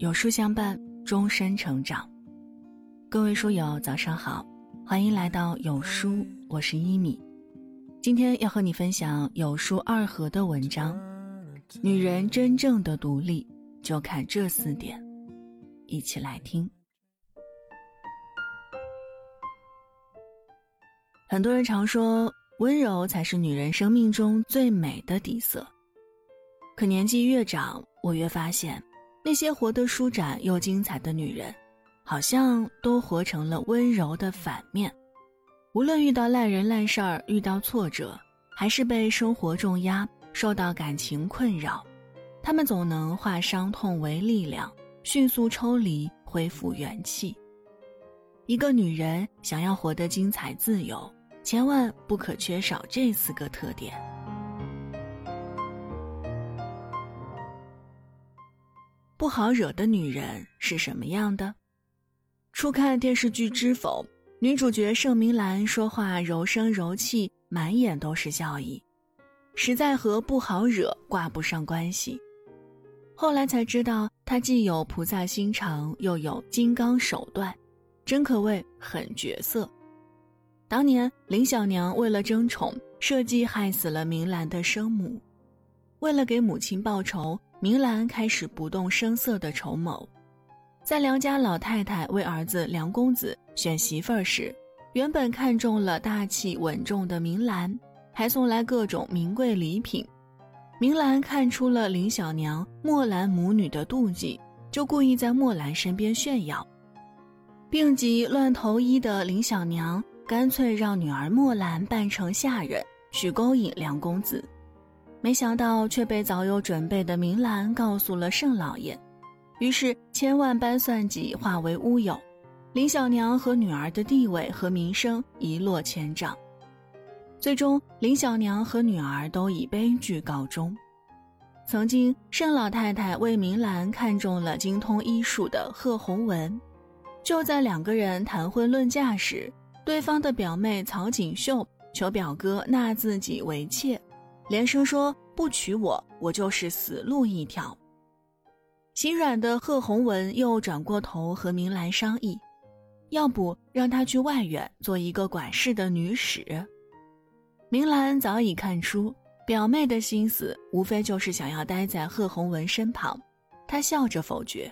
有书相伴，终身成长。各位书友，早上好，欢迎来到有书，我是一米。今天要和你分享有书二合的文章。女人真正的独立，就看这四点，一起来听。很多人常说，温柔才是女人生命中最美的底色。可年纪越长，我越发现，那些活得舒展又精彩的女人，好像都活成了温柔的反面。无论遇到烂人烂事儿，遇到挫折，还是被生活重压，受到感情困扰，她们总能化伤痛为力量，迅速抽离，恢复元气。一个女人想要活得精彩自由，千万不可缺少这四个特点。不好惹的女人是什么样的？初看电视剧《知否》，女主角盛明兰说话柔声柔气，满眼都是笑意，实在和不好惹挂不上关系。后来才知道，她既有菩萨心肠，又有金刚手段，真可谓狠角色。当年林小娘为了争宠，设计害死了明兰的生母，为了给母亲报仇。明兰开始不动声色的筹谋，在梁家老太太为儿子梁公子选媳妇儿时，原本看中了大气稳重的明兰，还送来各种名贵礼品。明兰看出了林小娘、墨兰母女的妒忌，就故意在墨兰身边炫耀。病急乱投医的林小娘干脆让女儿墨兰扮成下人，去勾引梁公子。没想到却被早有准备的明兰告诉了盛老爷，于是千万般算计化为乌有，林小娘和女儿的地位和名声一落千丈，最终林小娘和女儿都以悲剧告终。曾经盛老太太为明兰看中了精通医术的贺洪文，就在两个人谈婚论嫁时，对方的表妹曹锦绣求表哥纳自己为妾。连声说不娶我，我就是死路一条。心软的贺宏文又转过头和明兰商议，要不让她去外院做一个管事的女使。明兰早已看出表妹的心思，无非就是想要待在贺宏文身旁。她笑着否决：“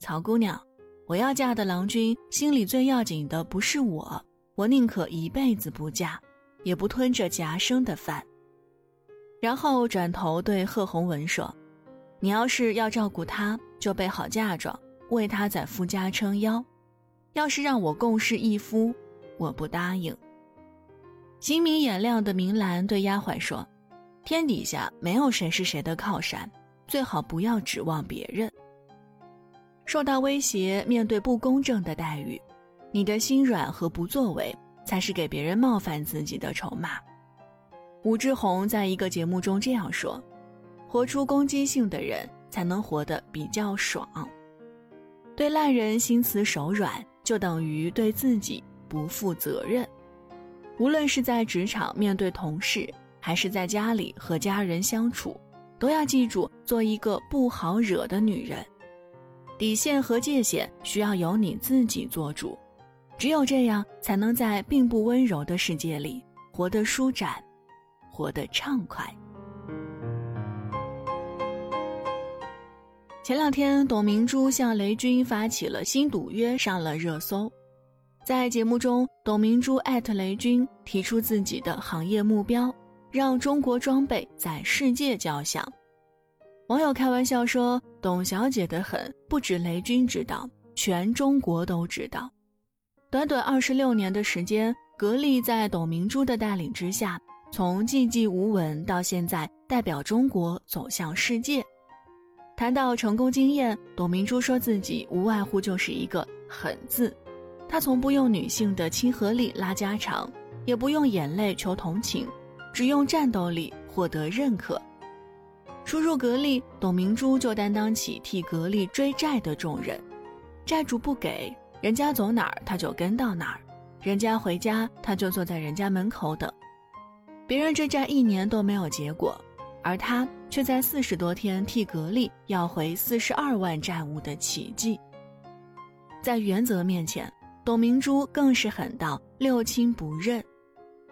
曹姑娘，我要嫁的郎君心里最要紧的不是我，我宁可一辈子不嫁，也不吞着夹生的饭。”然后转头对贺洪文说：“你要是要照顾他，就备好嫁妆，为他在夫家撑腰；要是让我共侍一夫，我不答应。”心明眼亮的明兰对丫鬟说：“天底下没有谁是谁的靠山，最好不要指望别人。受到威胁，面对不公正的待遇，你的心软和不作为，才是给别人冒犯自己的筹码。”武志红在一个节目中这样说：“活出攻击性的人，才能活得比较爽。对烂人心慈手软，就等于对自己不负责任。无论是在职场面对同事，还是在家里和家人相处，都要记住做一个不好惹的女人。底线和界限需要由你自己做主，只有这样，才能在并不温柔的世界里活得舒展。”活得畅快。前两天，董明珠向雷军发起了新赌约，上了热搜。在节目中，董明珠艾特雷军，提出自己的行业目标，让中国装备在世界交响。网友开玩笑说：“董小姐的狠，不止雷军知道，全中国都知道。”短短二十六年的时间，格力在董明珠的带领之下。从寂寂无闻到现在，代表中国走向世界。谈到成功经验，董明珠说自己无外乎就是一个“狠”字。她从不用女性的亲和力拉家常，也不用眼泪求同情，只用战斗力获得认可。初入格力，董明珠就担当起替格力追债的重任。债主不给，人家走哪儿，他就跟到哪儿；人家回家，他就坐在人家门口等。别人追债一年都没有结果，而他却在四十多天替格力要回四十二万债务的奇迹。在原则面前，董明珠更是狠到六亲不认。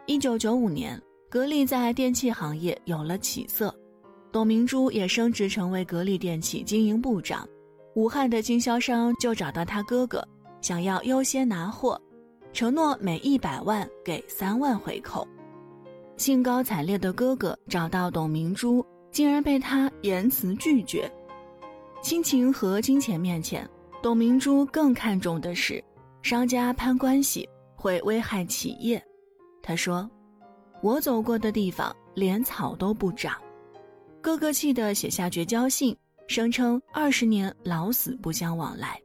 一九九五年，格力在电器行业有了起色，董明珠也升职成为格力电器经营部长。武汉的经销商就找到他哥哥，想要优先拿货，承诺每一百万给三万回扣。兴高采烈的哥哥找到董明珠，竟然被他严词拒绝。亲情和金钱面前，董明珠更看重的是商家攀关系会危害企业。他说：“我走过的地方连草都不长。”哥哥气得写下绝交信，声称二十年老死不相往来。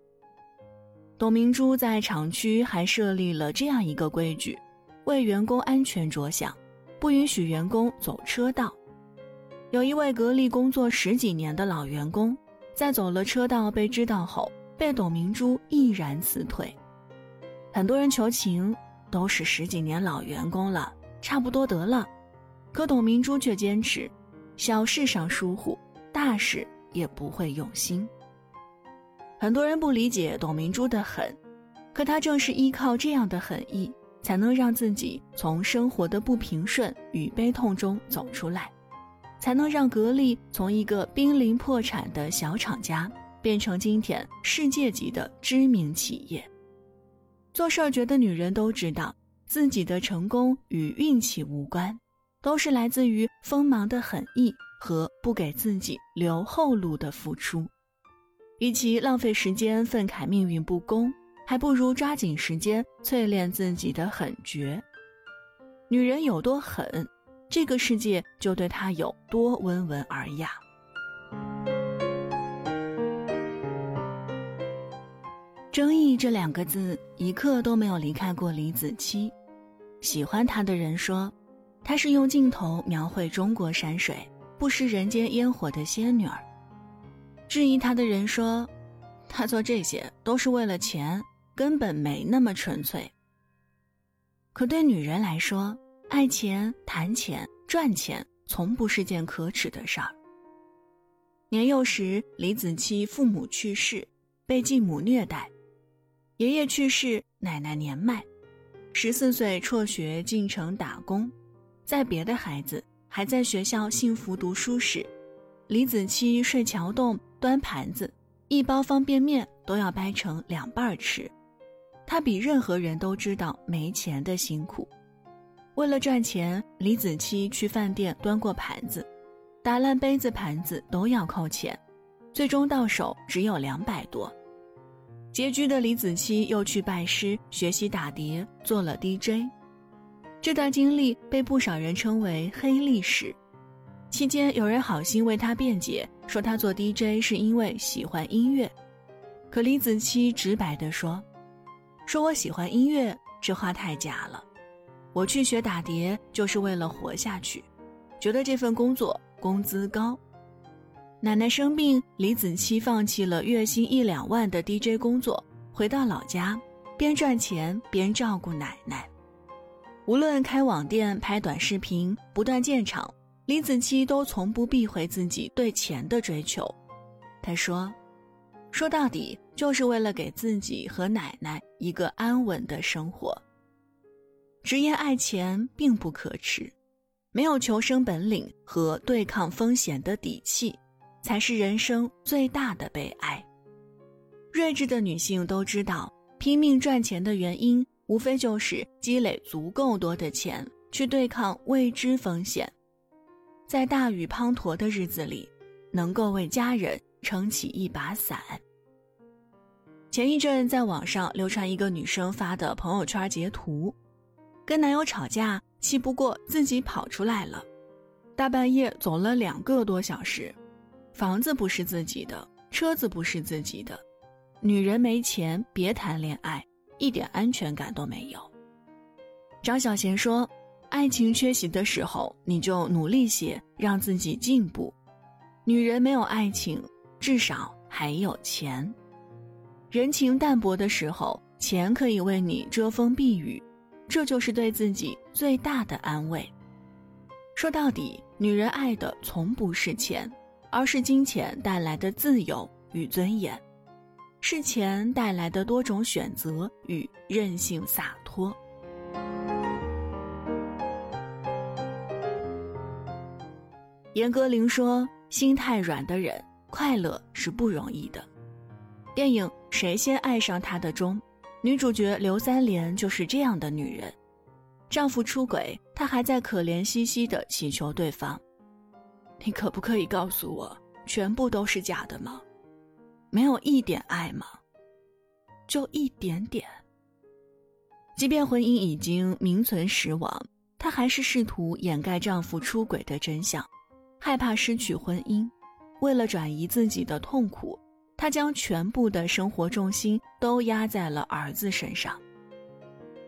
董明珠在厂区还设立了这样一个规矩：为员工安全着想，不允许员工走车道。有一位格力工作十几年的老员工，在走了车道被知道后，被董明珠毅然辞退。很多人求情。都是十几年老员工了，差不多得了。可董明珠却坚持，小事上疏忽，大事也不会用心。很多人不理解董明珠的狠，可她正是依靠这样的狠意，才能让自己从生活的不平顺与悲痛中走出来，才能让格力从一个濒临破产的小厂家，变成今天世界级的知名企业。做事儿觉得女人都知道，自己的成功与运气无关，都是来自于锋芒的狠意和不给自己留后路的付出。与其浪费时间愤慨命运不公，还不如抓紧时间淬炼自己的狠绝。女人有多狠，这个世界就对她有多温文尔雅。争议这两个字一刻都没有离开过李子柒。喜欢她的人说，她是用镜头描绘中国山水、不食人间烟火的仙女儿；质疑她的人说，她做这些都是为了钱，根本没那么纯粹。可对女人来说，爱钱、谈钱、赚钱，从不是件可耻的事儿。年幼时，李子柒父母去世，被继母虐待。爷爷去世，奶奶年迈，十四岁辍学进城打工，在别的孩子还在学校幸福读书时，李子柒睡桥洞端盘子，一包方便面都要掰成两半吃。他比任何人都知道没钱的辛苦。为了赚钱，李子柒去饭店端过盘子，打烂杯子盘子都要扣钱，最终到手只有两百多。拮据的李子柒又去拜师学习打碟，做了 DJ。这段经历被不少人称为黑历史。期间有人好心为他辩解，说他做 DJ 是因为喜欢音乐。可李子柒直白地说：“说我喜欢音乐，这话太假了。我去学打碟就是为了活下去，觉得这份工作工资高。”奶奶生病，李子柒放弃了月薪一两万的 DJ 工作，回到老家，边赚钱边照顾奶奶。无论开网店、拍短视频、不断建厂，李子柒都从不避讳自己对钱的追求。他说：“说到底，就是为了给自己和奶奶一个安稳的生活。直言爱钱并不可耻，没有求生本领和对抗风险的底气。”才是人生最大的悲哀。睿智的女性都知道，拼命赚钱的原因，无非就是积累足够多的钱去对抗未知风险，在大雨滂沱的日子里，能够为家人撑起一把伞。前一阵在网上流传一个女生发的朋友圈截图，跟男友吵架，气不过自己跑出来了，大半夜走了两个多小时。房子不是自己的，车子不是自己的，女人没钱别谈恋爱，一点安全感都没有。张小娴说：“爱情缺席的时候，你就努力些，让自己进步。女人没有爱情，至少还有钱。人情淡薄的时候，钱可以为你遮风避雨，这就是对自己最大的安慰。说到底，女人爱的从不是钱，而是金钱带来的自由与尊严，是钱带来的多种选择与任性洒脱。严歌苓说：“心太软的人，快乐是不容易的。”电影《谁先爱上他》的中，女主角刘三连就是这样的女人。丈夫出轨，她还在可怜兮兮地祈求对方：“你可不可以告诉我，全部都是假的吗？没有一点爱吗？就一点点？”即便婚姻已经名存实亡，她还是试图掩盖丈夫出轨的真相。害怕失去婚姻，为了转移自己的痛苦，他将全部的生活重心都压在了儿子身上。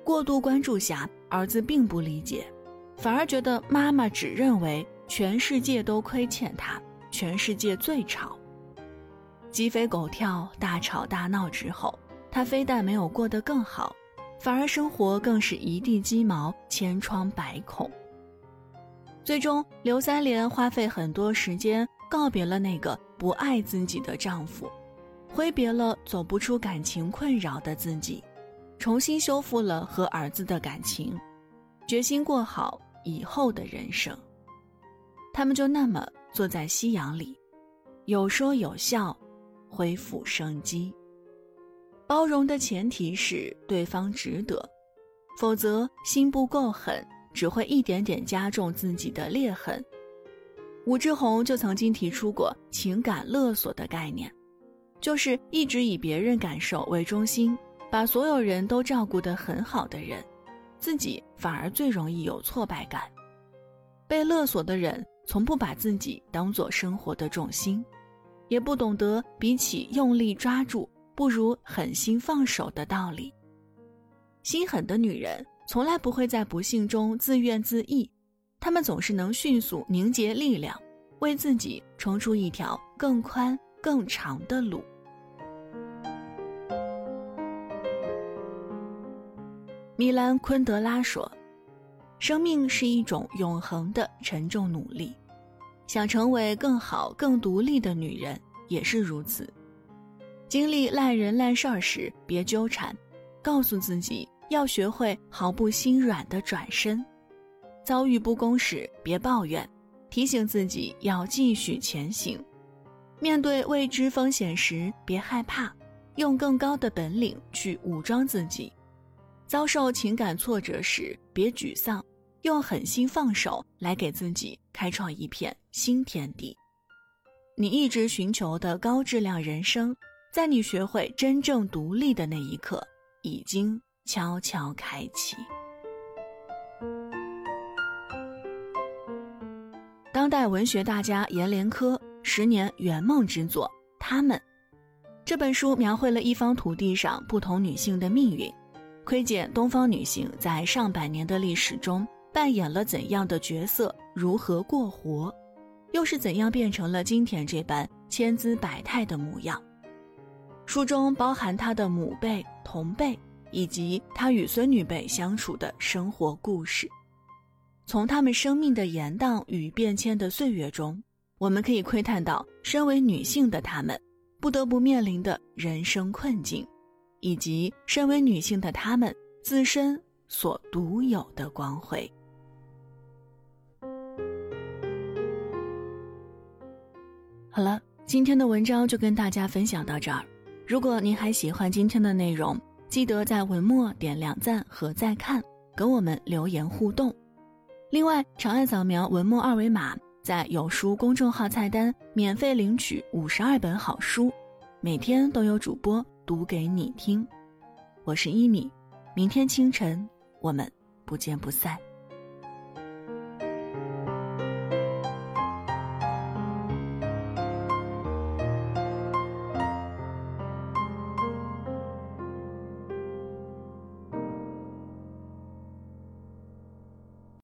过度关注下，儿子并不理解，反而觉得妈妈只认为全世界都亏欠他，全世界最吵。鸡飞狗跳、大吵大闹之后，他非但没有过得更好，反而生活更是一地鸡毛、千疮百孔。最终，刘三连花费很多时间告别了那个不爱自己的丈夫，挥别了走不出感情困扰的自己，重新修复了和儿子的感情，决心过好以后的人生。他们就那么坐在夕阳里，有说有笑，恢复生机。包容的前提是对方值得，否则心不够狠。只会一点点加重自己的裂痕。武志红就曾经提出过情感勒索的概念，就是一直以别人感受为中心，把所有人都照顾得很好的人，自己反而最容易有挫败感。被勒索的人从不把自己当做生活的重心，也不懂得比起用力抓住，不如狠心放手的道理。心狠的女人。从来不会在不幸中自怨自艾，她们总是能迅速凝结力量，为自己冲出一条更宽更长的路。米兰昆德拉说：“生命是一种永恒的沉重努力，想成为更好、更独立的女人也是如此。经历烂人烂事儿时，别纠缠，告诉自己。”要学会毫不心软的转身，遭遇不公时别抱怨，提醒自己要继续前行。面对未知风险时别害怕，用更高的本领去武装自己。遭受情感挫折时别沮丧，用狠心放手来给自己开创一片新天地。你一直寻求的高质量人生，在你学会真正独立的那一刻，已经。悄悄开启。当代文学大家阎连科十年圆梦之作《他们》这本书，描绘了一方土地上不同女性的命运，窥见东方女性在上百年的历史中扮演了怎样的角色，如何过活，又是怎样变成了今天这般千姿百态的模样。书中包含她的母辈、同辈。以及她与孙女辈相处的生活故事，从他们生命的延宕与变迁的岁月中，我们可以窥探到身为女性的她们不得不面临的人生困境，以及身为女性的她们自身所独有的光辉。好了，今天的文章就跟大家分享到这儿。如果您还喜欢今天的内容，记得在文末点亮赞和再看，跟我们留言互动。另外，长按扫描文末二维码，在有书公众号菜单免费领取五十二本好书，每天都有主播读给你听。我是一米，明天清晨我们不见不散。